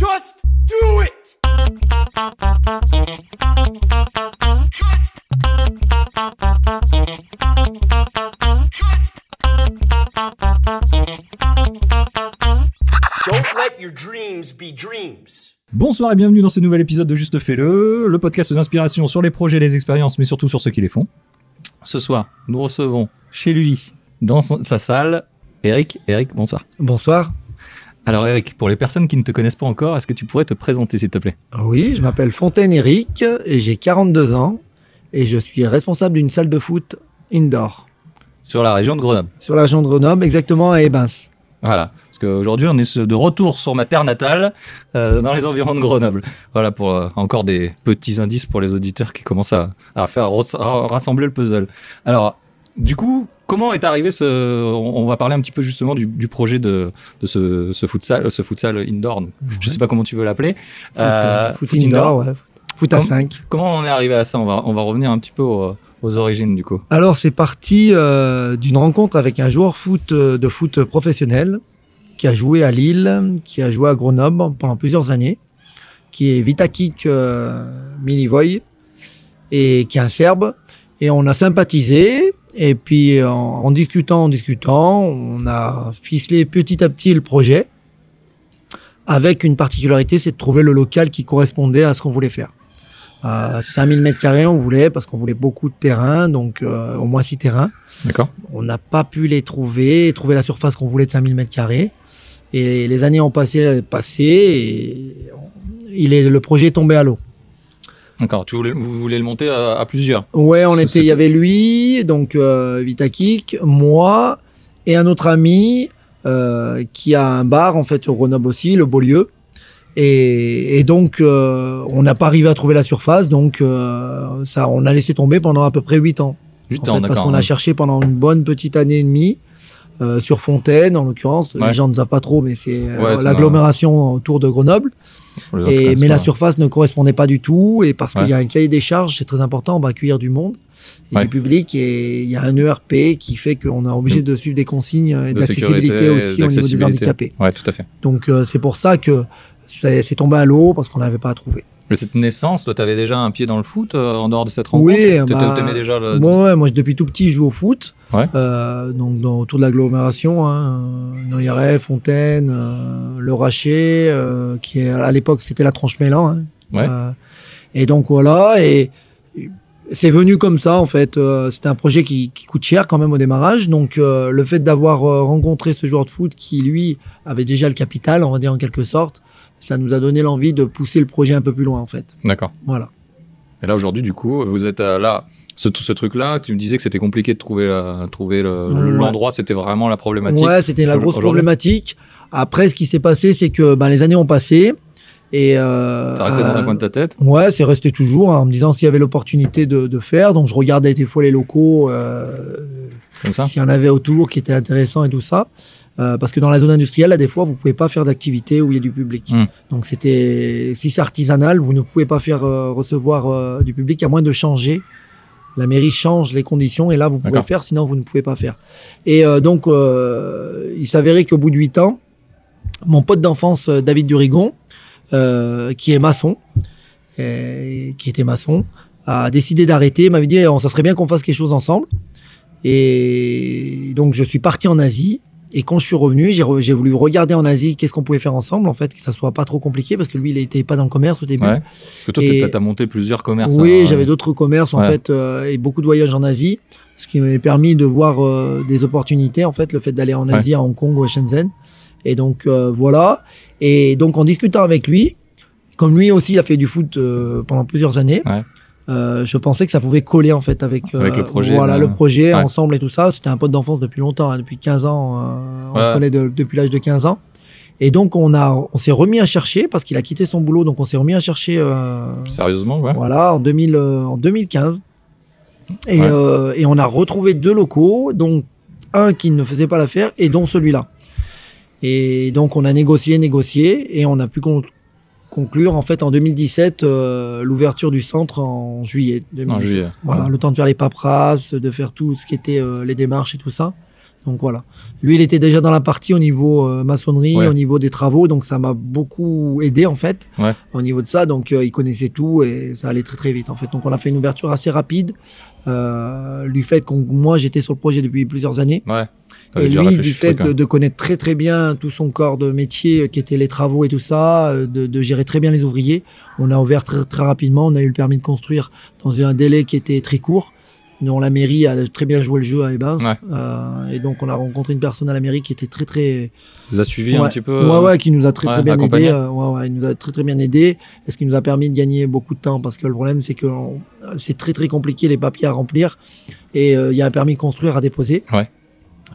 Just do it! Don't let your dreams be dreams. Bonsoir et bienvenue dans ce nouvel épisode de Juste Fais-le, le podcast d'inspiration sur les projets, les expériences, mais surtout sur ceux qui les font. Ce soir, nous recevons chez lui, dans son- sa salle, Eric. Eric, bonsoir. Bonsoir. Alors Eric, pour les personnes qui ne te connaissent pas encore, est-ce que tu pourrais te présenter s'il te plaît? Oui, je m'appelle Fontaine Eric et j'ai 42 ans et je suis responsable d'une salle de foot indoor Sur la région de Grenoble. sur la région de Grenoble, exactement à Ebens. Voilà, parce qu'aujourd'hui on est de retour sur ma terre natale, euh, dans les environs de Grenoble. Voilà pour euh, encore des petits indices pour les auditeurs qui commencent à, à faire ras- ra- rassembler le puzzle. Alors, du coup, comment est arrivé ce... On va parler un petit peu justement du, du projet de, de ce, ce futsal, ce futsal indoor. Je sais pas comment tu veux l'appeler. Foot, Euh, euh, foot foot indoor, ouais. Foot à Comme- 5. Comment on est arrivé à ça? On va, on va revenir un petit peu aux, aux origines du coup. Alors c'est parti euh, d'une rencontre avec un joueur foot euh, de foot professionnel qui a joué à Lille, qui a joué à Grenoble pendant plusieurs années, qui est Vitakik euh, Milivoje et qui est un Serbe. Et on a sympathisé. Et puis en, en discutant, en discutant, on a ficelé petit à petit le projet. Avec une particularité, c'est de trouver le local qui correspondait à ce qu'on voulait faire. Euh, 5000 mètres carrés, on voulait, parce qu'on voulait beaucoup de terrain, donc euh, au moins 6 terrains. D'accord On n'a pas pu les trouver, trouver la surface qu'on voulait de 5000 mètres carrés. Et les années ont passé, passé et il est, le projet est tombé à l'eau. D'accord. Tu voulais, vous voulez le monter à, à plusieurs Ouais, on était, il y avait lui, donc euh, Vitakik, moi et un autre ami euh, qui a un bar en fait sur Grenoble aussi, le Beaulieu. Et, et donc euh, on n'a pas arrivé à trouver la surface, donc euh, ça, on a laissé tomber pendant à peu près 8 ans. 8 En ans, fait, parce qu'on a cherché pendant une bonne petite année et demie euh, sur Fontaine, en l'occurrence. Ouais. Les gens ne savent pas trop, mais c'est euh, Ouais, l'agglomération autour de Grenoble. Et, mais la surface ne correspondait pas du tout. Et parce qu'il y a un cahier des charges, c'est très important, on va accueillir du monde et Ouais. du public. Et il y a un ERP qui fait qu'on est obligé de suivre des consignes et De aussi au niveau des handicapés. Ouais, tout à fait. Donc euh, c'est pour ça que c'est c'est tombé à l'eau parce qu'on n'avait pas à trouver. Mais cette naissance, toi, t'avais déjà un pied dans le foot euh, en dehors de cette rencontre Oui, bah, T'aimais déjà le. Moi, ouais, moi, depuis tout petit, je joue au foot. Ouais. Euh, donc, dans, autour de l'agglomération, hein, Noyeret, Fontaine, euh, Le Rachet, euh, qui est, à l'époque, c'était la Tranche Mélan. hein. Ouais. Et donc, voilà. Et c'est venu comme ça, en fait. C'était un projet qui, qui coûte cher quand même au démarrage. Donc, le fait d'avoir rencontré ce joueur de foot qui, lui, avait déjà le capital, on va dire en quelque sorte, ça nous a donné l'envie de pousser le projet un peu plus loin, en fait. D'accord. Voilà. Et là, aujourd'hui, du coup, vous êtes euh, là. Ce, ce truc-là, tu me disais que c'était compliqué de trouver, euh, trouver le- Ouais. l'endroit, c'était vraiment la problématique. Ouais, c'était la grosse problématique. Après, ce qui s'est passé, c'est que ben, les années ont passé. Et euh, Ça restait dans un coin de ta tête. Ouais, c'est resté toujours hein, en me disant s'il y avait l'opportunité de, de faire. Donc, je regardais des fois les locaux, euh, s'il y en avait autour qui étaient intéressants et tout ça. Euh, parce que dans la zone industrielle, là, des fois, vous pouvez pas faire d'activité où il y a du public. Mm. Donc, c'était si c'est artisanal, vous ne pouvez pas faire euh, recevoir euh, du public à moins de changer. La mairie change les conditions et là, vous pouvez faire, sinon vous ne pouvez pas faire. Et euh, donc, euh, il s'avérait qu'au bout de huit ans, mon pote d'enfance, David Durigon, euh, qui est maçon, et qui était maçon, a décidé d'arrêter. Il m'avait dit, on ça serait bien qu'on fasse quelque chose ensemble. Et donc, je suis parti en Asie. Et quand je suis revenu, j'ai re- j'ai voulu regarder en Asie qu'est-ce qu'on pouvait faire ensemble, en fait, que ça soit pas trop compliqué, parce que lui, il n'était pas dans le commerce au début. Ouais. Parce que toi, Et- t'as t'as monté plusieurs commerces. Oui, hein, j'avais d'autres commerces en Ouais. fait euh, et beaucoup de voyages en Asie, ce qui m'avait permis de voir euh, des opportunités en fait, le fait d'aller en. Asie, à Hong Kong ou à Shenzhen. Et donc euh, voilà. Et donc en discutant avec lui, comme lui aussi a fait du foot euh, pendant plusieurs années, Ouais. Euh, je pensais que ça pouvait coller en fait avec, Avec le projet, voilà là. le projet Ouais. ensemble et tout ça. C'était un pote d'enfance depuis longtemps, hein, depuis 15 ans. euh, on Ouais. se connaît de- depuis l'âge de 15 ans. Et donc on a, on s'est remis à chercher parce qu'il a quitté son boulot, donc on s'est remis à chercher. euh, Sérieusement, ouais. voilà, en, 2000, euh, en 2015. Et, Ouais. euh, et on a retrouvé deux locaux, dont un qui ne faisait pas l'affaire et dont celui-là. Et donc on a négocié, négocié, et on a pu con- conclure en fait en 2017 euh, l'ouverture du centre en juillet 2017. En juillet. Voilà, le temps de faire les paperasses, de faire tout ce qui était euh, les démarches et tout ça. Donc voilà. Lui, il était déjà dans la partie au niveau euh, maçonnerie, Ouais. au niveau des travaux, donc ça m'a beaucoup aidé en fait Ouais. au niveau de ça. Donc il connaissait tout et ça allait très très vite en fait. Donc on a fait une ouverture assez rapide. Euh, du fait que moi j'étais sur le projet depuis plusieurs années Ouais. Et lui du fait de, hein. de connaître très très bien tout son corps de métier euh, qui était les travaux et tout ça, euh, de, de gérer très bien les ouvriers, on a ouvert très, très rapidement. On a eu le permis de construire dans un délai qui était très court. dont la mairie a très bien joué le jeu à Ebens. Ouais. Euh, et donc, on a rencontré une personne à la mairie qui était très, très. Vous a suivi ouais, un petit peu Ouais, ouais, qui nous a très, ouais, très bien accompagné. aidé. euh, ouais, ouais, il nous a très, très bien aidé. Et ce qui nous a permis de gagner beaucoup de temps? Parce que le problème, c'est que c'est très, très compliqué les papiers à remplir. Et il y a un permis de construire à déposer. Ouais.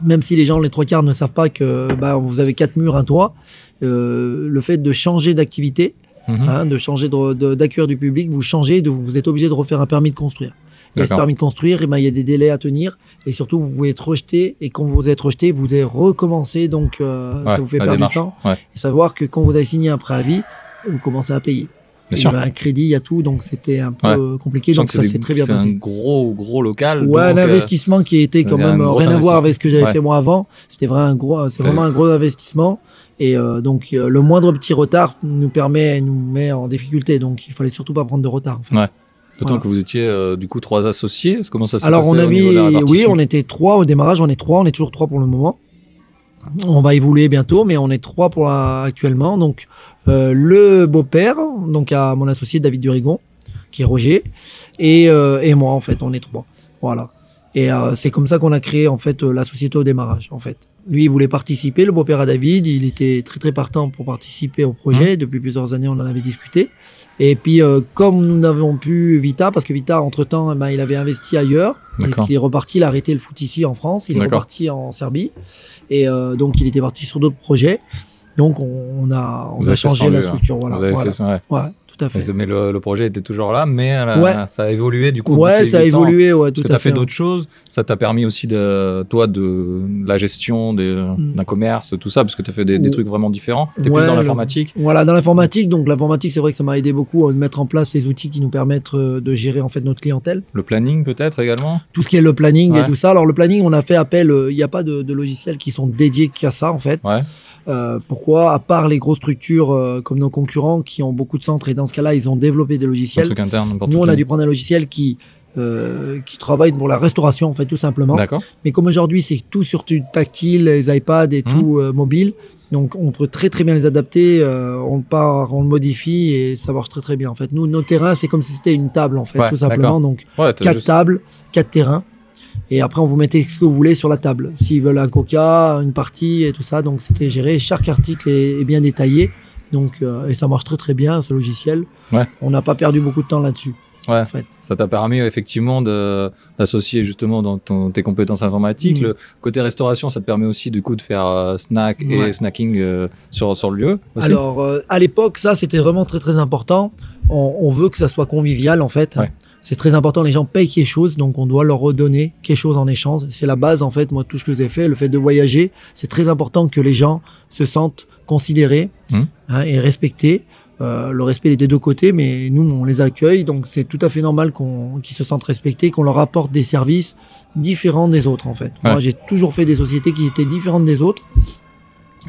Même si les gens, les trois quarts, ne savent pas que bah, vous avez quatre murs, un toit, euh, le fait de changer d'activité, Mhm. hein, de changer de- de- d'accueil du public, vous changez, de, vous êtes obligé de refaire un permis de construire. Et ce permis de construire, eh ben, il y a des délais à tenir et surtout vous pouvez être rejeté et quand vous êtes rejeté, vous devez recommencer donc euh, Ouais, ça vous fait perdre du temps. Ouais. Et savoir que quand vous avez signé un préavis, vous commencez à payer. Il y avait un crédit, il y a tout, donc c'était un peu compliqué, donc ça s'est très bien c'est un passé. gros, gros local. Ouais, un euh, investissement qui était quand a même euh, rien à voir avec ce que j'avais Ouais. fait moi avant. C'était vraiment un gros, c'est vraiment un gros investissement. Et euh, donc euh, le moindre petit retard nous permet, nous met en difficulté. Donc il fallait surtout pas prendre de retard. En fait. Ouais. D'autant Voilà. que vous étiez euh, du coup trois associés. Comment ça s'est Alors passé on niveau de la avait, oui, on était trois au démarrage. On est trois, on est toujours trois pour le moment. On va évoluer bientôt, mais on est trois pour actuellement. Donc euh, le beau-père, donc à mon associé David Durigon, qui est Roger, et, euh, et moi en fait, on est trois. Voilà. Et euh, c'est comme ça qu'on a créé en fait euh, la société au démarrage. En fait, lui il voulait participer, le beau-père à David, il était très très partant pour participer au projet. Depuis plusieurs années, on en avait discuté. Et puis euh, comme nous n'avons plus Vita, parce que Vita entre temps, il avait investi ailleurs. Il est reparti, il a arrêté le foot ici en France, il est reparti en Serbie. Et euh, donc il était parti sur d'autres projets. Donc on, on a, on a changé la structure. Voilà, Vous avez voilà. fait ça, ouais. Ouais, tout à fait. Mais, le, le projet était toujours là, mais euh, Ouais. ça a évolué du coup. Ouais, ça a évolué, ouais, Parce tout que à tu as fait fait. d'autres choses. Ça t'a permis aussi, de, toi, de, la gestion Mm. d'un commerce, tout ça, parce que tu as fait des, trucs vraiment différents. Tu es Ouais, plus dans l'informatique. Voilà, dans l'informatique, donc l'informatique, c'est vrai que ça m'a aidé beaucoup à mettre en place les outils qui nous permettent euh, de gérer en fait notre clientèle. Le planning, peut-être également. Tout ce qui est le planning Ouais. et tout ça. Alors le planning, on a fait appel, euh, il n'y a pas de, de logiciels qui sont dédiés qu'à ça en fait. Ouais. Euh, pourquoi? À part les grosses structures euh, comme nos concurrents qui ont beaucoup de centres et dans ce cas-là, ils ont développé des logiciels. truc interne. n'importe Nous, on a dû prendre un logiciel qui euh, qui travaille pour la restauration en fait tout simplement. Mais comme aujourd'hui, c'est tout sur du tactile, les iPads et Mhm. tout euh, mobile. Donc, on peut très très bien les adapter. euh, on le part, on le modifie et ça marche très très bien. En fait, nous, nos terrains, c'est comme si c'était une table en fait, Ouais, tout simplement. Donc, Ouais, quatre juste- tables, quatre terrains. Et après, on vous mettez ce que vous voulez sur la table. S'ils veulent un coca, une partie et tout ça. Donc, c'était géré. Chaque article est, est bien détaillé. Donc, euh, et ça marche très très bien ce logiciel. Ouais. On n'a pas perdu beaucoup de temps là-dessus. Ouais. En fait. Ça t'a permis effectivement d'associer justement dans ton- tes compétences informatiques. Mhm. Le côté restauration, ça te permet aussi du coup de faire euh, snack et snacking euh, sur, sur le lieu aussi. Alors, à l'époque, ça, c'était vraiment très, très important. On, on veut que ça soit convivial, en fait. Ouais. C'est très important. Les gens payent quelque chose, donc on doit leur redonner quelque chose en échange. C'est la base, en fait, moi, tout ce que j'ai fait. Le fait de voyager, c'est très important que les gens se sentent considérés Mhm. hein, et respectés. Euh, le respect est des deux côtés, mais nous, on les accueille, donc c'est tout à fait normal qu'on, qu'ils se sentent respectés, qu'on leur apporte des services différents des autres, en fait. Moi, j'ai toujours fait des sociétés qui étaient différentes des autres.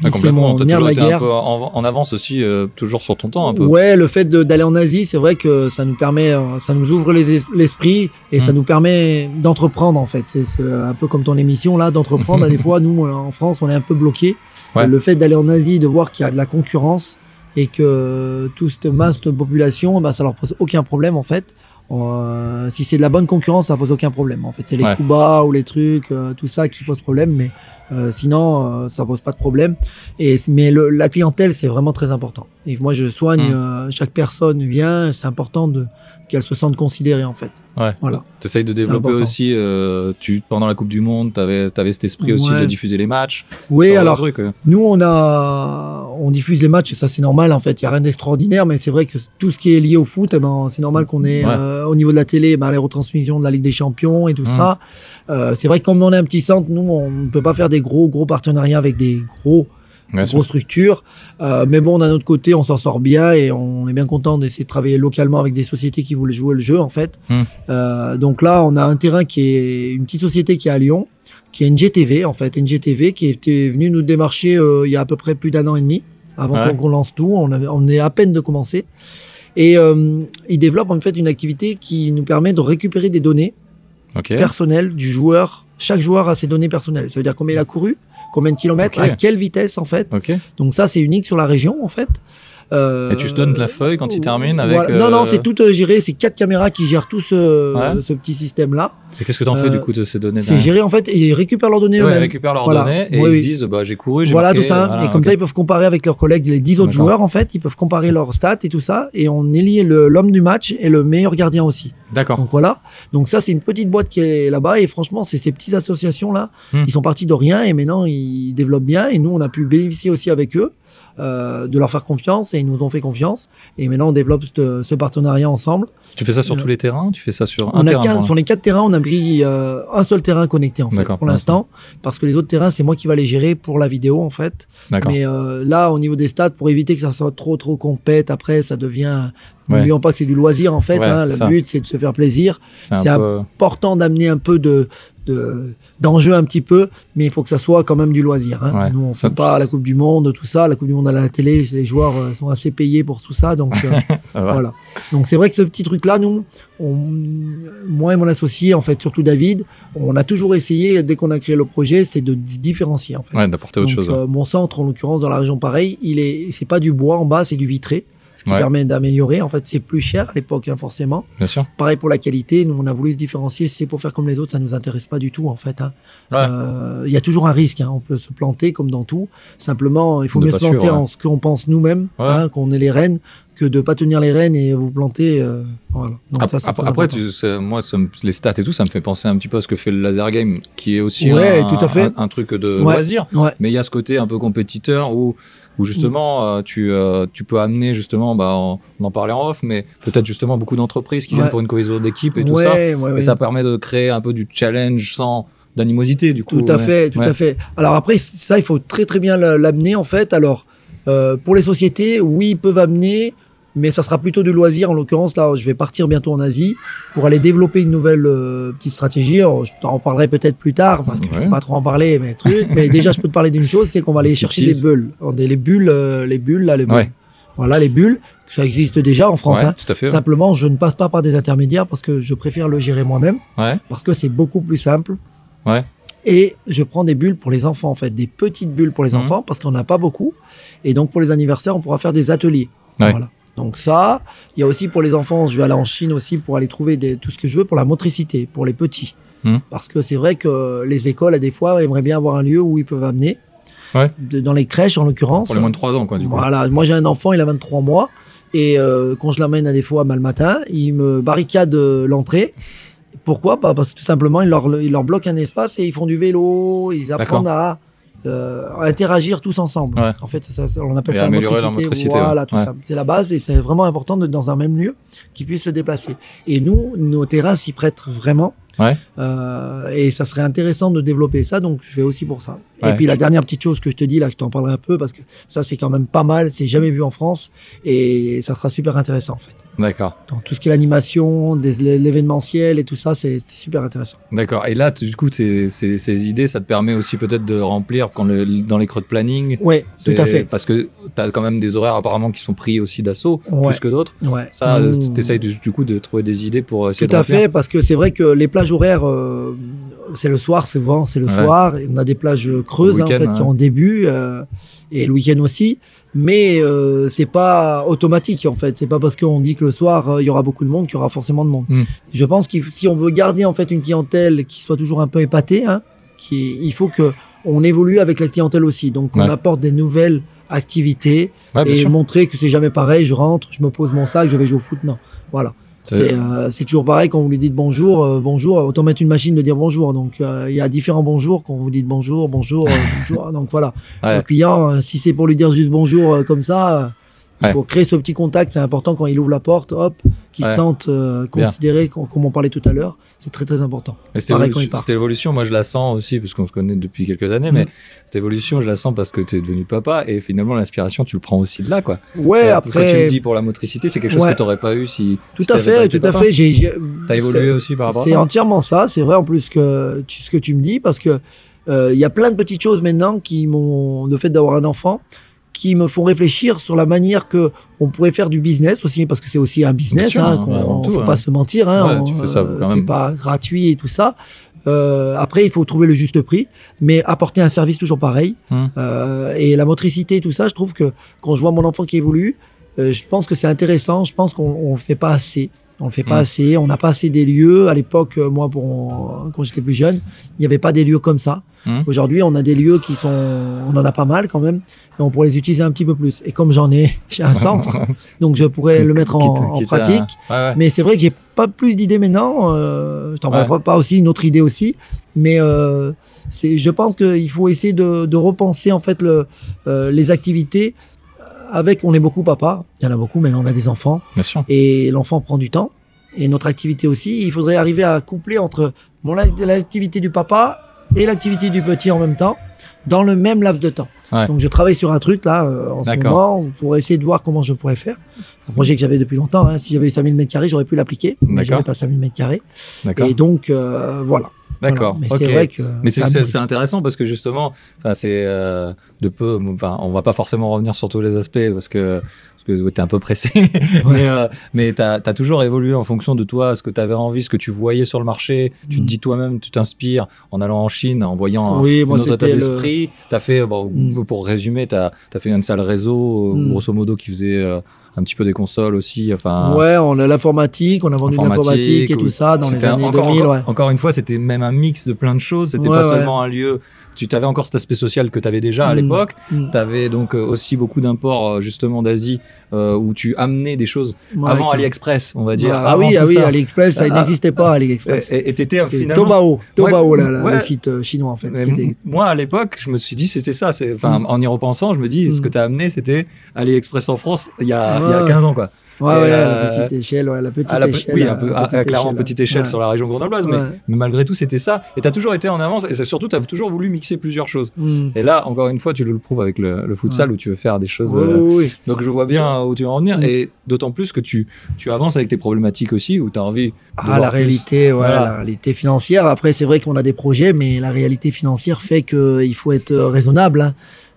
Ah, c'est complètement. mon T'as nerf la été un guerre. peu en, en avance aussi, euh, toujours sur ton temps un peu. Ouais, le fait de- d'aller en Asie, c'est vrai que ça nous permet, euh, ça nous ouvre les es- l'esprit et ça Mm. nous permet d'entreprendre en fait. C'est c'est un peu comme ton émission là, d'entreprendre. des fois, nous en France, on est un peu bloqué. Ouais. Le fait d'aller en Asie, de voir qu'il y a de la concurrence et que toute cette masse de population, bah, ça leur pose aucun problème en fait. Euh, si c'est de la bonne concurrence, ça pose aucun problème. En fait, c'est les Ouais. coups bas ou les trucs, euh, tout ça qui pose problème, mais euh, sinon, euh, ça pose pas de problème. Et mais le, la clientèle, c'est vraiment très important. Et moi, je soigne Mm. euh, chaque personne vient. C'est important de qu'elle se sente considérée en fait. Ouais. Voilà. Tu essayes de développer aussi, euh, tu, pendant la Coupe du Monde, tu avais, cet esprit aussi de diffuser les matchs. Oui, alors truc, euh. nous, on a, on diffuse les matchs et ça c'est normal en fait. Il y a rien d'extraordinaire, mais c'est vrai que tout ce qui est lié au foot, eh ben, c'est normal qu'on ait Ouais. euh, au niveau de la télé, ben, les retransmissions de la Ligue des Champions et tout Mm. ça. Euh, c'est vrai que comme on est un petit centre, nous, on ne peut pas faire des gros gros partenariats avec des gros Bien sûr. grosse structure. Euh, mais bon, d'un autre côté, on s'en sort bien et on est bien content d'essayer de travailler localement avec des sociétés qui voulaient jouer le jeu, en fait. Hmm. Euh, donc là, on a un terrain qui est une petite société qui est à Lyon, qui est NGTV, en fait. NGTV qui était venu nous démarcher euh, il y a à peu près plus d'un an et demi, avant Ouais. qu'on lance tout. On, avait- on est à peine de commencer. Et ils développent en fait une activité qui nous permet de récupérer des données personnelles du joueur. Chaque joueur a ses données personnelles. Ça veut dire combien il a couru, combien de kilomètres, à quelle vitesse en fait. Donc ça, c'est unique sur la région en fait. Euh, Et tu te donnes la feuille quand il termine avec. voilà. Non, non, euh, c'est tout euh, géré. C'est quatre caméras qui gèrent tout ce, Ouais. ce petit système-là. Et qu'est-ce que t'en fais Euh, du coup de ces données C'est géré en fait et ils récupèrent leurs données Ouais, ils eux-mêmes. récupèrent leurs Voilà. données et Oui, ils oui. se disent bah j'ai couru, j'ai Voilà marqué, tout ça. voilà, et comme ça, ils peuvent comparer avec leurs collègues, les 10 autres joueurs en fait. Ils peuvent comparer leurs stats et tout ça. Et on élit le- l'homme du match et le meilleur gardien aussi. D'accord. Donc voilà. Donc ça, c'est une petite boîte qui est là-bas. Et franchement, c'est ces petites associations là. Hmm. Ils sont partis de rien et maintenant ils développent bien. Et nous, on a pu bénéficier aussi avec eux. Euh, de leur faire confiance et ils nous ont fait confiance et maintenant on développe ce, ce partenariat ensemble. Tu fais ça sur Euh, tous les terrains? Tu fais ça sur un On a terrain sur les quatre terrains, on a pris euh, un seul terrain connecté en fait pour l'instant parce que les autres terrains c'est moi qui va les gérer pour la vidéo en fait. Mais euh, là, au niveau des stats, pour éviter que ça soit trop trop compète, après ça devient. Ouais. N'oublions pas que c'est du loisir en fait. Ouais, hein. le ça. but c'est de se faire plaisir. C'est peu. Important d'amener un peu de de- d'enjeu un petit peu, mais il faut que ça soit quand même du loisir. hein. Ouais. Nous, on Ça- fait pas la Coupe du Monde, tout ça. La Coupe du Monde à la télé, les joueurs euh, sont assez payés pour tout ça, donc euh, Ça voilà. Donc c'est vrai que ce petit truc-là, nous, on, moi et mon associé, en fait, surtout David, on a toujours essayé dès qu'on a créé le projet, c'est de se différencier en fait. Ouais, d'apporter autre Donc, chose. euh, mon centre, en l'occurrence, dans la région pareil, il est, c'est pas du bois en bas, c'est du vitré, qui Ouais. permet d'améliorer. En fait, c'est plus cher à l'époque, hein, forcément. Bien sûr. Pareil pour la qualité, nous, on a voulu se différencier. Si c'est pour faire comme les autres, ça nous intéresse pas du tout, en fait. hein. Ouais. Euh, Il y a toujours un risque. hein. On peut se planter comme dans tout. Simplement, il faut De mieux se planter sûr, en ce qu'on pense nous-mêmes, qu'on est les rênes, que de pas tenir les rênes et vous planter. euh, voilà. Donc, ça, après, tu moi, ça me- les stats et tout, ça me fait penser un petit peu à ce que fait le laser game, qui est aussi Ouais, un, tout à fait. un- un truc de Ouais. loisir. Ouais. Mais il y a ce côté un peu compétiteur où, où justement, euh, tu, euh, tu peux amener, justement, bah, on, on en parlait en off, mais peut-être justement beaucoup d'entreprises qui Ouais. viennent pour une cohésion d'équipe et tout ça. ouais. Et ça permet de créer un peu du challenge sans d'animosité, du coup. Tout à fait, tout à fait. Alors après, ça, il faut très très bien la- l'amener en fait. Alors, euh, pour les sociétés, oui, ils peuvent amener, mais ça sera plutôt du loisir. En l'occurrence, là, je vais partir bientôt en Asie pour aller développer une nouvelle euh, petite stratégie. Alors, je t'en reparlerai peut-être plus tard parce que je Ouais. peux pas trop en parler, mais truc. mais déjà, je peux te parler d'une chose, c'est qu'on va aller chercher des bulles, les bulles, euh, les bulles là, les bulles. Ouais. Voilà, les bulles. Ça existe déjà en France. Ouais, hein. tout à fait. ouais. Simplement, je ne passe pas par des intermédiaires parce que je préfère le gérer moi-même Ouais. parce que c'est beaucoup plus simple. Et je prends des bulles pour les enfants, en fait, des petites bulles pour les Mhm. enfants, parce qu'on n'a pas beaucoup. Et donc, pour les anniversaires, on pourra faire des ateliers. Voilà. Donc ça, il y a aussi pour les enfants, je vais aller en Chine aussi pour aller trouver des- tout ce que je veux pour la motricité, pour les petits. Mhm. Parce que c'est vrai que les écoles, à des fois, aimeraient bien avoir un lieu où ils peuvent amener, Ouais. de- dans les crèches en l'occurrence. Pour les moins de 3 ans, quoi, du coup. Voilà, moi j'ai un enfant, il a 23 mois, et euh, quand je l'amène à des fois mal le matin, il me barricade euh, l'entrée. Pourquoi? Bah, Parce que tout simplement, il leur, il leur bloque un espace et ils font du vélo, ils apprennent à, euh, interagir tous ensemble. Ouais. En fait, ça, ça- on appelle Et ça la motricité. Voilà, tout Ouais. ça. C'est la base et c'est vraiment important d'être dans un même lieu qu'ils puissent se déplacer. Et nous, nos terrains s'y prêtent vraiment. Ouais. Euh, et ça serait intéressant de développer ça, donc je vais aussi pour ça. Et puis la dernière petite chose que je te dis là, je t'en parlerai un peu parce que ça c'est quand même pas mal, c'est jamais vu en France et ça sera super intéressant en fait. D'accord. Donc, tout ce qui est l'animation, l'événementiel et tout ça, c'est super intéressant. D'accord. Et là, du coup, ces, ces, ces idées, ça te permet aussi peut-être de remplir quand le, dans les creux de planning? Ouais, tout à fait. Parce que tu as quand même des horaires apparemment qui sont pris aussi d'assaut, Ouais. plus que d'autres. Ouais. Ça, Mmh. tu essayes du, du coup de trouver des idées pour essayer Tout de à remplir? fait, parce que c'est vrai que les plages horaires, euh, c'est le soir, souvent c'est le Ouais. soir. On a des plages creuses hein, en fait, qui ont début euh, et le week-end aussi. Mais euh, c'est pas automatique en fait. C'est pas parce qu'on dit que le soir euh, il y aura beaucoup de monde qu'il y aura forcément de monde. Mm. Je pense que si on veut garder en fait une clientèle qui soit toujours un peu épatée, hein, qui, il faut que on évolue avec la clientèle aussi. Donc on Ouais. apporte des nouvelles activités et sûr. montrer que c'est jamais pareil. Je rentre, je me pose mon sac, je vais jouer au foot. Non, voilà. C'est- euh, toujours pareil quand vous lui dites bonjour, euh, bonjour, autant mettre une machine de dire bonjour. Donc euh, il y a différents bonjours quand vous dites bonjour, bonjour, euh, bonjour. Donc voilà, Ouais. le client, euh, si c'est pour lui dire juste bonjour euh, comme ça, euh. Il faut créer ce petit contact. C'est important quand il ouvre la porte, hop, qu'il Ouais. se sente euh, considéré, com- comme on parlait tout à l'heure. C'est très très important. Cette évolution, moi je la sens aussi parce qu'on se connaît depuis quelques années, mais Mm. cette évolution, je la sens parce que tu es devenu papa et finalement l'inspiration, tu le prends aussi de là, quoi. Ouais, Euh, Quand tu après, me dis pour la motricité, c'est quelque chose Ouais. que tu n'aurais pas eu si. tout si à fait, tout à papa. fait. J'ai, T'as évolué c'est- aussi par rapport à C'est ça entièrement ça. C'est vrai en plus que tu, ce que tu me dis parce que euh, il y a plein de petites choses maintenant qui m'ont le fait d'avoir un enfant qui me font réfléchir sur la manière que on pourrait faire du business aussi parce que c'est aussi un business sûr, hein, hein, tout, faut hein. pas se mentir hein, Ouais, on- c'est pas gratuit et tout ça Euh, après il faut trouver le juste prix mais apporter un service toujours pareil Hum. Euh, et la motricité et tout ça je trouve que quand je vois mon enfant qui évolue euh, je pense que c'est intéressant je pense qu'on on le fait pas assez on le fait pas Mm. assez, on n'a pas assez des lieux. À l'époque, euh, moi, pour, quand j'étais plus jeune, il n'y avait pas des lieux comme ça. Mm. Aujourd'hui, on a des lieux qui sont, on en a pas mal quand même, et on pourrait les utiliser un petit peu plus. Et comme j'en ai, j'ai un centre, donc je pourrais le mettre en, pratique. Ouais, ouais. Mais c'est vrai que j'ai pas plus d'idées maintenant. Euh, je t'en Ouais. parle pas aussi une autre idée aussi, mais euh, c'est, je pense qu'il faut essayer de, de repenser en fait le, euh, les activités. Avec, on est beaucoup papa, il y en a beaucoup, mais là on a des enfants Bien sûr. et l'enfant prend du temps. Et notre activité aussi, il faudrait arriver à coupler entre l'activité du papa et l'activité du petit en même temps, dans le même laps de temps. Ouais. Donc je travaille sur un truc là euh, en ce moment pour essayer de voir comment je pourrais faire. Un projet que j'avais depuis longtemps. hein. Si j'avais eu 5000 mètres carrés, j'aurais pu l'appliquer, mais j'avais pas 5000 mètres carrés. D'accord. Et donc euh, voilà. D'accord. Voilà. Mais c'est vrai que. Mais c'est- intéressant parce que justement, enfin, c'est euh, de peu. Enfin, on va pas forcément revenir sur tous les aspects parce que que t'es un peu pressé. mais euh, mais t'as as toujours évolué en fonction de toi, ce que t'avais envie, ce que tu voyais sur le marché. Tu te Mm. dis toi-même, tu t'inspires en allant en Chine, en voyant Oui, un moi autre état c'était le. d'esprit. T'as fait, bon, Mm. pour résumer, t'as as fait une salle réseau, euh, Mm. grosso modo, qui faisait euh, un petit peu des consoles aussi. Enfin. Ouais, on a l'informatique, on a vendu l'informatique et ou- tout ça dans les années encore, 2000. encore, ouais. encore une fois, c'était même un mix de plein de choses. C'était Ouais, pas ouais. seulement un lieu. Tu avais encore cet aspect social que tu avais déjà à Mm. l'époque. Mm. Tu avais donc euh, aussi beaucoup d'imports euh, justement d'Asie euh, où tu amenais des choses Ouais, avant AliExpress, on va dire. Ah avant oui, ah oui, ça. AliExpress, ça Ah, n'existait pas AliExpress. Et t'étais finalement. Tobao, Tobao là, là, ouais. le site chinois en fait. Était- Moi, à l'époque, je me suis dit, c'était ça. Enfin, Mm. en y repensant, je me dis, ce Mm. que tu as amené, c'était AliExpress en France il y a, il y a Ouais. 15 ans, quoi. Ouais, Et, ouais, euh, la petite échelle, ouais, la petite À la pe- échelle. oui, euh, un peu, petite à- clairement, échelle, petite échelle ouais. sur la région grenobloise, mais, malgré tout, c'était ça. Et tu as toujours été en avance, et surtout, tu as toujours voulu mixer plusieurs choses. Mm. Et là, encore une fois, tu le prouves avec le, le futsal où tu veux faire des choses. Oui, euh, oui, oui. Donc, je vois bien où tu veux en venir. Mm. Et d'autant plus que tu, tu avances avec tes problématiques aussi, où tu as envie. de Ah, la plus. réalité, Voilà. la réalité financière. Après, c'est vrai qu'on a des projets, mais la réalité financière fait qu'il faut être euh, raisonnable. hein.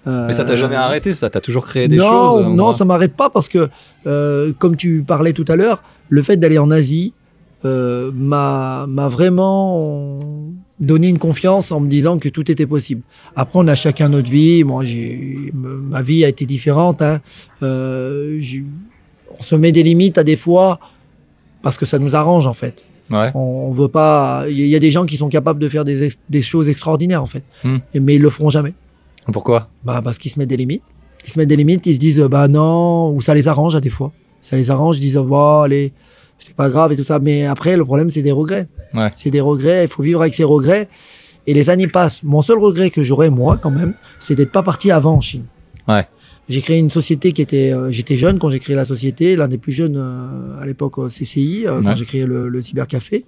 Euh, Mais ça t'a jamais arrêté, ça? T'as toujours créé des non, choses Non, moins? ça m'arrête pas parce que, euh, comme tu parlais tout à l'heure, le fait d'aller en Asie euh, m'a vraiment donné une confiance en me disant que tout était possible. Après, on a chacun notre vie. Moi, j'ai ma vie a été différente. hein. Euh, on se met des limites à des fois parce que ça nous arrange en fait. Ouais. On, on veut pas. Il y, y a des gens qui sont capables de faire des, ex- des choses extraordinaires en fait, Hmm. Mais ils le feront jamais. Pourquoi? Bah, parce qu'ils se mettent des limites. Ils se mettent des limites, ils se disent, bah non, ou ça les arrange à des fois. Ça les arrange, ils disent, oh, allez, c'est pas grave et tout ça. Mais après, le problème, c'est des regrets. Ouais. C'est des regrets, il faut vivre avec ses regrets. Et les années passent. Mon seul regret que j'aurais, moi, quand même, c'est d'être pas parti avant en Chine. Ouais. J'ai créé une société qui était. euh, J'étais jeune quand j'ai créé la société, l'un des plus jeunes euh, à l'époque au CCI, euh, Ouais. quand j'ai créé le, le cybercafé.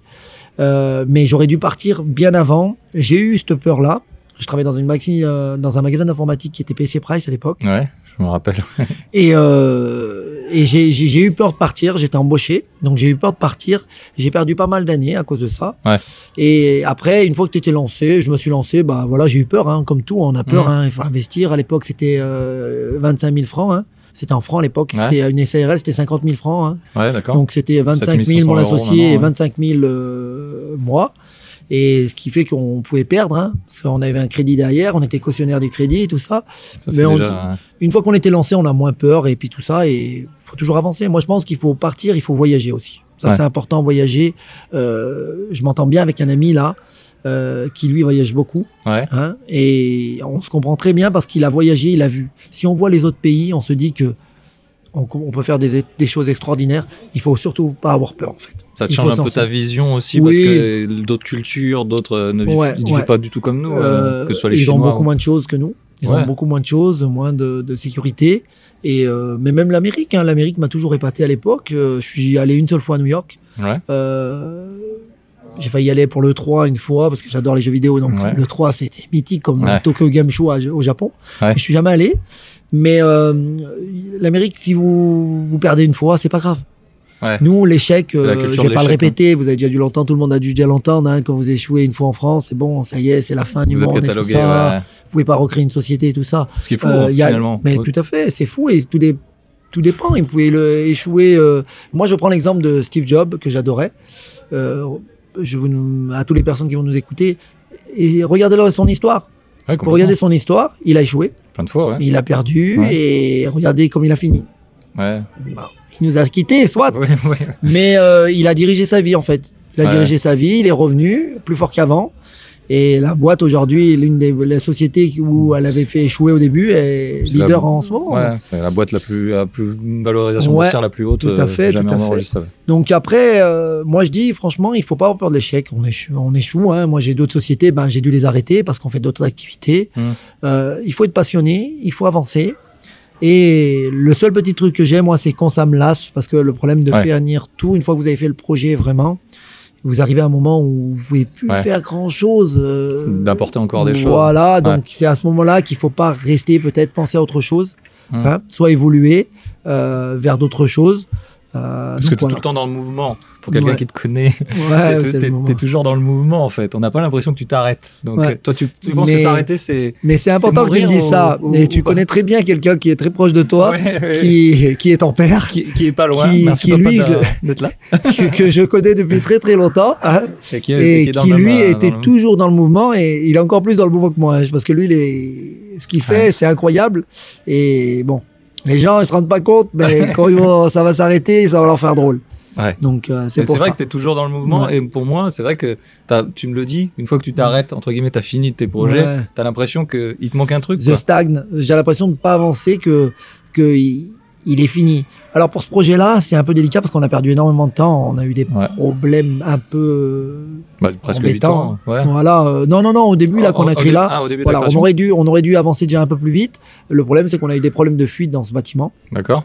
Euh, mais j'aurais dû partir bien avant. J'ai eu cette peur-là. Je travaillais dans, une maxi, euh, dans un magasin d'informatique qui était PC Price à l'époque. Ouais, je me rappelle. Et, euh, et j'ai- eu peur de partir. J'étais embauché. Donc j'ai eu peur de partir. J'ai perdu pas mal d'années à cause de ça. Ouais. Et après, une fois que tu étais lancé, je me suis lancé. Bah voilà, j'ai eu peur. Hein, comme tout, on a peur. Mhm. Hein, il faut investir. À l'époque, c'était euh, 25 000 francs. Hein. C'était en francs à l'époque. Ouais. C'était une SARL, c'était 50 000 francs. Hein. Ouais, d'accord. Donc c'était 25 000 7500 mon euros associé et maintenant, ouais. 25 000 euh, moi. Et ce qui fait qu'on pouvait perdre, hein, parce qu'on avait un crédit derrière, on était cautionnaire du crédit et tout ça. Mais on- déjà, ouais. Une fois qu'on était lancé, on a moins peur et puis tout ça. Et faut toujours avancer. Moi, je pense qu'il faut partir, il faut voyager aussi. Ça, Ouais. c'est important, voyager. Euh, je m'entends bien avec un ami là, euh, qui lui voyage beaucoup. Ouais. Hein, et on se comprend très bien parce qu'il a voyagé, il a vu. Si on voit les autres pays, on se dit que on, on peut faire des, des choses extraordinaires. Il faut surtout pas avoir peur en fait. Ça te change un peu ta vision aussi Oui. parce que d'autres cultures, d'autres ne vivent, Ouais, ils vivent ouais. pas du tout comme nous, euh, Euh, que ce soit les ils ont Chinois. beaucoup ou- moins de choses que nous. Ils Ouais. ont beaucoup moins de choses, moins de, de sécurité. Et euh, mais même l'Amérique, hein, l'Amérique m'a toujours épaté à l'époque. Euh, je suis allé une seule fois à New York. Ouais. Euh, j'ai failli y aller pour le 3 une fois parce que j'adore les jeux vidéo. Donc Ouais. le 3 c'était mythique comme Ouais. Tokyo Game Show à- au Japon. Ouais. Je suis jamais allé. Mais euh, l'Amérique, si vous vous perdez une fois, c'est pas grave. Nous, l'échec, euh, je vais pas le l'échec, répéter. Vous avez déjà dû l'entendre, tout le monde a dû déjà l'entendre. hein, quand vous échouez une fois en France, c'est bon, ça y est, c'est la fin du Vous êtes monde et tout ça. Vous pouvez pas recréer une société et tout ça. Ce qu'il faut, Euh, il y a- finalement. Mais tout à fait, c'est fou et tout, dé- tout dépend. Il pouvait le échouer. euh, Moi, je prends l'exemple de Steve Jobs que j'adorais. Euh, je vous, à toutes les personnes qui vont nous écouter, et regardez-le son histoire. Ouais, Pour regarder son histoire, il a échoué, Plein de fois, ouais. il a perdu Ouais. et regardez comme il a fini. Ouais. Il nous a quittés, soit, mais euh, il a dirigé sa vie en fait. Il a dirigé sa vie, il est revenu plus fort qu'avant. Et la boîte aujourd'hui, l'une des les sociétés où elle avait fait échouer au début, est la- leader en ce moment. Ouais, c'est la boîte la plus, la plus valorisation Ouais, boursière la plus haute. tout à euh, fait, tout à fait. Donc après, euh, moi je dis franchement, il faut pas avoir peur de l'échec. On échoue, on échoue. Hein. Moi j'ai d'autres sociétés, ben j'ai dû les arrêter parce qu'on fait d'autres activités. Mm. Euh, il faut être passionné, il faut avancer. Et le seul petit truc que j'ai, moi, c'est quand ça me lasse, parce que le problème de Ouais. faire venir tout, une fois que vous avez fait le projet vraiment, vous arrivez à un moment où vous pouvez plus Ouais. faire grand chose. D'apporter encore des choses. Voilà, donc c'est à ce moment-là qu'il faut pas rester, peut-être penser à autre chose, Mm. hein, soit évoluer euh, vers d'autres choses. Euh, Parce que tu es tout le temps dans le mouvement. Pour quelqu'un Ouais. qui te connaît, Ouais, moment. t'es toujours dans le mouvement en fait. On n'a pas l'impression que tu t'arrêtes. Donc Ouais. euh, toi, tu, tu penses que t'arrêter, c'est. Mais c'est important que tu dises ça. ou- Et tu ou connais très bien quelqu'un qui est très proche de toi, qui, qui est ton père, qui, qui est pas loin. qui- Merci qui, papa lui, d'être là. que, que je connais depuis très très longtemps, hein, Et qui, et même, lui euh, était dans toujours dans le mouvement, et il est encore plus dans le mouvement que moi, hein, parce que lui, il est- ce qu'il fait, c'est incroyable. Et bon, les gens, ils se rendent pas compte, mais quand ils vont- ça va s'arrêter, ça va leur faire drôle. Ouais. Donc euh, c'est Mais pour C'est vrai ça. que tu es toujours dans le mouvement. Ouais. Et pour moi, c'est vrai que tu me le dis, une fois que tu t'arrêtes, entre guillemets, tu as fini tes projets, Ouais. tu as l'impression qu'il te manque un truc. je quoi. stagne. J'ai l'impression de ne pas avancer, que, que il, il est fini. Alors pour ce projet-là, c'est un peu délicat parce qu'on a perdu énormément de temps. On a eu des Ouais. problèmes un peu Bah, presque 8 embêtants. ans. Ouais. Voilà. euh, non, non, non. Au début, là, qu'on Au- a créé là, Ah, voilà, on aurait dû, on aurait dû avancer déjà un peu plus vite. Le problème, c'est qu'on a eu des problèmes de fuite dans ce bâtiment. D'accord.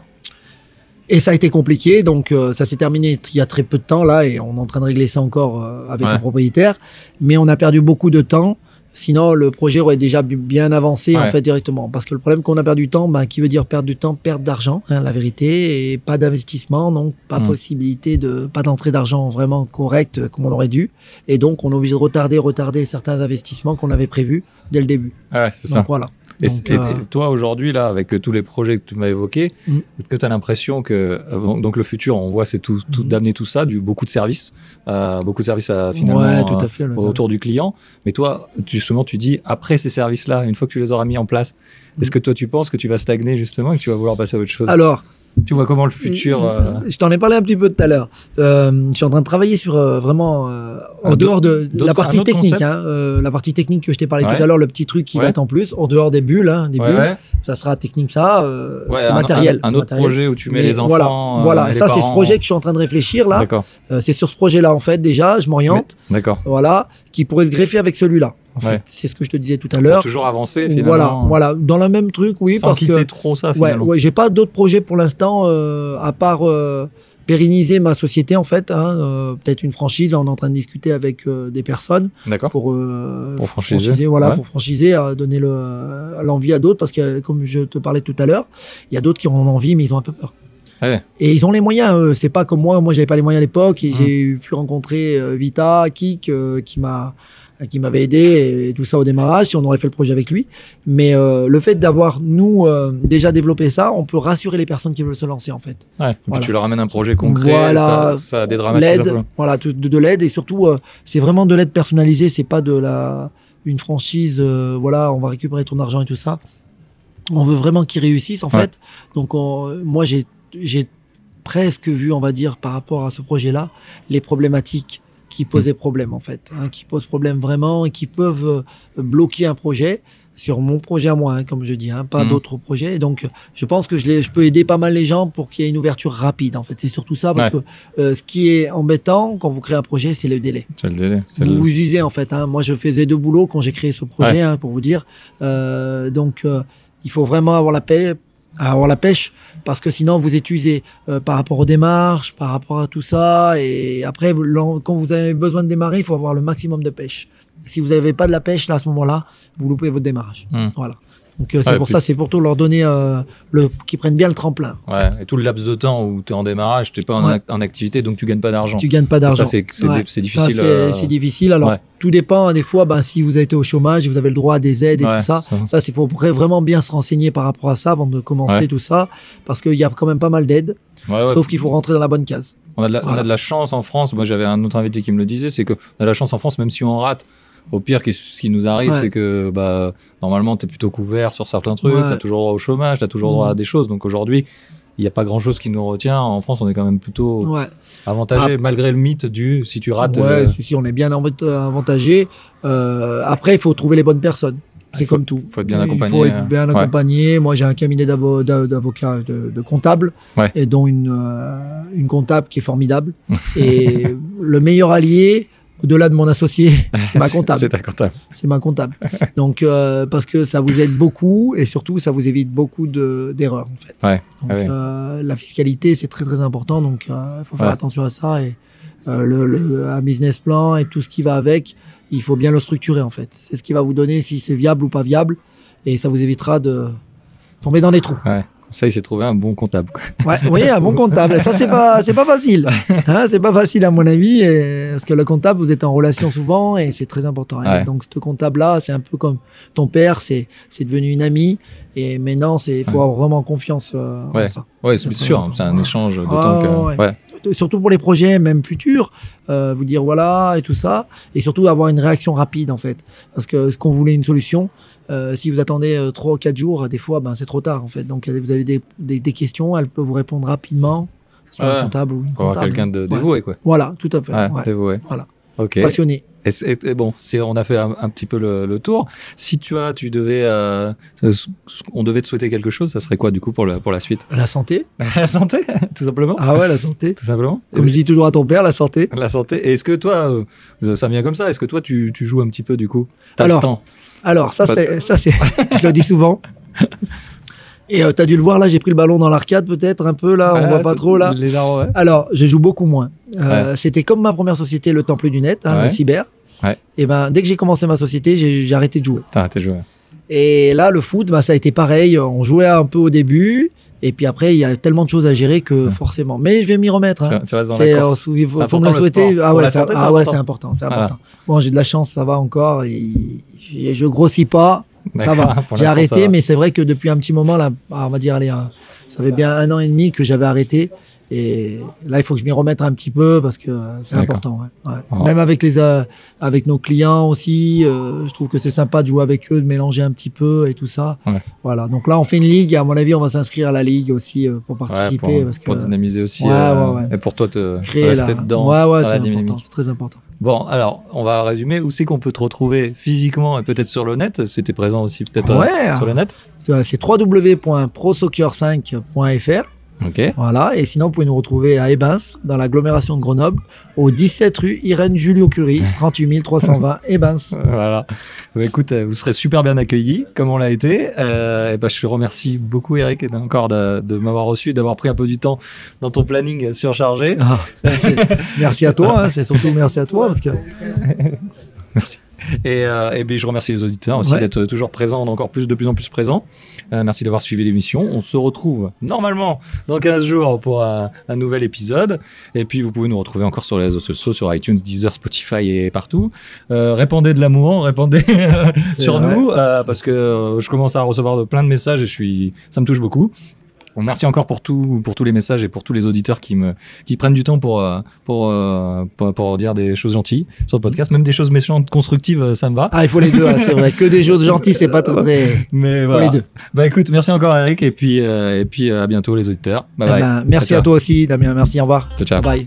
Et ça a été compliqué, donc euh, ça s'est terminé il y a très peu de temps là, et on est en train de régler ça encore euh, avec Ouais. le propriétaire. Mais on a perdu beaucoup de temps. Sinon, le projet aurait déjà bien avancé en fait directement. Parce que le problème qu'on a perdu du temps, ben, qui veut dire perdre du temps, perdre d'argent, hein, la vérité, et pas d'investissement, donc pas Mm. possibilité de, pas d'entrée d'argent vraiment correcte comme on aurait dû. Et donc, on est obligé de retarder, retarder certains investissements qu'on avait prévus dès le début. Ouais, c'est ça. Donc voilà. Et, Donc, et- euh, et toi, aujourd'hui, là, avec tous les projets que tu m'as évoqués, Mm. est-ce que tu as l'impression que. euh, donc, le futur, on voit, c'est tout, tout Mhm. d'amener tout ça, du, beaucoup de services, euh, beaucoup de services à, finalement ouais, tout à fait. le autour du client. Mais toi, justement, tu dis, après ces services-là, une fois que tu les auras mis en place, Mm. est-ce que toi, tu penses que tu vas stagner, justement, et que tu vas vouloir passer à autre chose? Alors, Tu vois comment le futur. euh, Je t'en ai parlé un petit peu tout à l'heure. Euh, je suis en train de travailler sur euh, vraiment euh, en Un dehors de la partie technique, hein, euh, la partie technique que je t'ai parlé Ouais. tout à l'heure, le petit truc qui Ouais. va être en plus, en dehors des bulles, hein, des ouais, bulles, ça sera technique ça, euh, c'est matériel. un- autre matériel. projet où tu mets Mais les enfants. Voilà, euh, voilà. ça c'est ce projet que je suis en train de réfléchir là. D'accord, Euh, c'est sur ce projet-là en fait déjà, je m'oriente, d'accord. voilà, qui pourrait se greffer avec celui-là. En fait, Ouais. c'est ce que je te disais tout à l'heure. toujours avancer, finalement. Voilà, voilà, dans le même truc, oui, sans parce quitter que trop ça, finalement. ouais, j'ai pas d'autres projets pour l'instant, euh, à part euh, pérenniser ma société en fait. Hein, euh, Peut-être une franchise. Là, on est en train de discuter avec euh, des personnes D'accord. pour euh, Pour franchiser, voilà, ouais. pour franchiser, donner le- l'envie à d'autres parce que comme je te parlais tout à l'heure, il y a d'autres qui ont envie mais ils ont un peu peur. Ouais. Et ils ont les moyens. eux. C'est pas comme moi. Moi, j'avais pas les moyens à l'époque et Mhm. j'ai pu rencontrer euh, Vita, Kik, euh, qui m'a qui m'avait aidé et tout ça au démarrage si on aurait fait le projet avec lui mais euh, le fait d'avoir nous euh, déjà développé ça on peut rassurer les personnes qui veulent se lancer en fait Ouais. Voilà. tu leur amènes un projet concret, Voilà. ça, ça dédramatise un peu. voilà de, de l'aide et surtout euh, c'est vraiment de l'aide personnalisée c'est pas de la une franchise voilà on va récupérer ton argent et tout ça on veut vraiment qu'ils réussissent en Ouais. fait donc on- moi j'ai presque vu on va dire par rapport à ce projet là les problématiques qui posaient problème en fait hein, qui posent problème vraiment et qui peuvent euh, bloquer un projet sur mon projet à moi, hein, comme je dis, hein, pas Mhm. d'autres projets. Et donc, je pense que je, je peux aider pas mal les gens pour qu'il y ait une ouverture rapide. En fait, c'est surtout ça, parce Ouais. que euh, ce qui est embêtant quand vous créez un projet, c'est le délai. C'est le délai. Vous le- vous usez en fait. Hein. Moi, je faisais deux boulots quand j'ai créé ce projet, hein, pour vous dire. Euh, donc, euh, il faut vraiment avoir la paix, avoir la pêche, parce que sinon vous êtes usé euh, par rapport aux démarches, par rapport à tout ça. Et après, vous- quand vous avez besoin de démarrer, il faut avoir le maximum de pêche. Si vous n'avez pas de la pêche, là, à ce moment-là, vous loupez votre démarrage. Hmm. Voilà. Donc, euh, c'est pour ça, c'est pour tout leur donner euh, le, qu'ils prennent bien le tremplin. Ouais, et tout le laps de temps où tu es en démarrage, tu pas en, Ouais. ac- en activité, donc tu gagnes pas d'argent. Tu gagnes pas d'argent. Ça, c'est Ouais. difficile. c'est euh, c'est difficile. Alors, tout dépend. hein, Des fois, ben, si vous avez été au chômage, vous avez le droit à des aides et tout ça. Ça, il faut vra- vraiment bien se renseigner par rapport à ça avant de commencer tout ça, parce qu'il y a quand même pas mal d'aides, sauf qu'il faut rentrer dans la bonne case. On a, de la, on a de la chance en France. Moi, j'avais un autre invité qui me le disait, c'est qu'on a de la chance en France, même si on rate. Au pire, ce qui nous arrive, Ouais. c'est que bah, normalement, tu es plutôt couvert sur certains trucs, Ouais. tu as toujours droit au chômage, tu as toujours droit à Mhm. des choses. Donc aujourd'hui, il n'y a pas grand-chose qui nous retient. En France, on est quand même plutôt Ouais, avantagé, malgré le mythe du si tu rates. ouais euh, si, on est bien avant- avantagé. Euh, après, il faut trouver les bonnes personnes. C'est Il faut- comme tout. faut être bien Il accompagné, faut euh, être bien ouais. accompagné. Moi, j'ai un cabinet d'avo- d'a- d'avocats, de, de comptables, Ouais. et dont une, euh, une comptable qui est formidable. et le meilleur allié, au-delà de mon associé, c'est ma comptable. C'est ta comptable. c'est ma comptable. Donc, euh, parce que ça vous aide beaucoup et surtout, ça vous évite beaucoup de- d'erreurs, en fait. Ouais. Donc, ouais. euh, la fiscalité, c'est très, très important. Donc, il faut faire Ouais. attention à ça. Et euh, le, le- un business plan et tout ce qui va avec, il faut bien le structurer, en fait. C'est ce qui va vous donner si c'est viable ou pas viable. Et ça vous évitera de tomber dans des trous. Ça, il s'est trouvé un bon comptable. Ouais, oui, un bon comptable. Ça, c'est pas, c'est pas facile. Hein, c'est pas facile, à mon avis, et- parce que le comptable, vous êtes en relation souvent et c'est très important. Ouais. donc, ce comptable-là, c'est un peu comme ton père, c'est, c'est devenu une amie. Et maintenant, c'est, il faut avoir vraiment confiance euh, en ça. Ouais, c'est sûr, très c'est un échange d'autant Ah, que. Surtout pour les projets, même futurs, euh, vous dire voilà et tout ça. Et surtout avoir une réaction rapide, en fait. Parce que ce qu'on voulait une solution, euh, si vous attendez euh, trois ou quatre jours, des fois, ben, c'est trop tard, en fait. Donc, vous avez des, des, des questions, elle peut vous répondre rapidement. Soit Ouais. un comptable ou une comptable. quelqu'un de dévoué, quoi. Voilà, tout à fait. Ouais, ouais. dévoué. Voilà. Passionné. Et, bon, on a fait un, un petit peu le, le tour. Si tu as, tu devais, euh, on devait te souhaiter quelque chose, ça serait quoi du coup pour, le, pour la suite? La santé. La santé, tout simplement. Ah ouais, la santé. Tout simplement. Comme je dis toujours à ton père, la santé. La santé. Est-ce que toi, euh, ça vient comme ça? Est-ce que toi, tu, tu joues un petit peu du coup? T'as le Alors, temps Alors, ça, c'est, ça, c'est, je le dis souvent. Et tu as dû le voir, là, j'ai pris le ballon dans l'arcade, peut-être, un peu, là, on Ah, voit pas trop, là. Les darons, ouais. Alors, je joue beaucoup moins. Euh, C'était comme ma première société, le Temple du Net, hein, Ouais. le cyber. Ouais. Et ben, dès que j'ai commencé ma société, j'ai j'ai arrêté de jouer. T'as arrêté de jouer. Et là, le foot, bah, ça a été pareil. On jouait un peu au début. Et puis après, il y a tellement de choses à gérer que Ouais. forcément. Mais je vais m'y remettre. Tu, hein. tu restes dans C'est, la course. euh, il faut, me le souhaiter. sport. Ah ouais, c'est- ah ouais, important. c'est important, c'est Voilà. important. Bon, j'ai de la chance, ça va encore. et je, je grossis pas, ça va. J'ai arrêté, ça va. mais c'est vrai que depuis un petit moment, là, ah, on va dire, allez, ça fait bien un an et demi que j'avais arrêté. Et là, il faut que je m'y remette un petit peu parce que c'est important. ouais. Ouais. Ah. Même avec les, euh, avec nos clients aussi, euh, je trouve que c'est sympa de jouer avec eux, de mélanger un petit peu et tout ça. Ouais. Voilà. Donc là, on fait une ligue. À mon avis, on va s'inscrire à la ligue aussi euh, pour participer pour, parce que pour dynamiser aussi. Et pour toi, te créer rester la... dedans. Ouais, ouais, dans c'est très important. Bon, alors, on va résumer. Où c'est qu'on peut te retrouver physiquement et peut-être sur le net? C'était présent aussi peut-être sur le net C'est www.prosoccer5.fr. Voilà. Et sinon, vous pouvez nous retrouver à Ebens, dans l'agglomération de Grenoble, au 17 rue Irène Julio Curie, 38 320 Ebens. Voilà. Bah, écoute, euh, vous serez super bien accueillis, comme on l'a été. Euh, et bah, je te remercie beaucoup, Eric, et encore de, de m'avoir reçu, d'avoir pris un peu du temps dans ton planning surchargé. Ah, merci à toi, hein, c'est surtout merci à toi parce que Merci. Et, euh, et bien, je remercie les auditeurs aussi Ouais. d'être toujours présents, encore plus, de plus en plus présents. Euh, merci d'avoir suivi l'émission. On se retrouve normalement dans 15 jours pour un, un nouvel épisode. Et puis, vous pouvez nous retrouver encore sur les réseaux sociaux, sur iTunes, Deezer, Spotify et partout. Euh, répandez de l'amour, répandez sur vrai. nous, euh, parce que euh, je commence à recevoir de, plein de messages et je suis, ça me touche beaucoup. Bon, merci encore pour, tout, pour tous les messages et pour tous les auditeurs qui, me, qui prennent du temps pour, euh, pour, euh, pour, pour dire des choses gentilles sur le podcast. Même des choses méchantes, constructives, euh, ça me va. ah il faut les deux, hein, c'est vrai que des choses gentilles c'est pas très. Mais Il faut voilà. les deux. Bah écoute, merci encore Eric et puis, euh, et puis euh, à bientôt les auditeurs. Bye Eh bye. ben, merci Ciao, à toi aussi Damien, merci, au revoir. ciao. Ciao, ciao. Bye.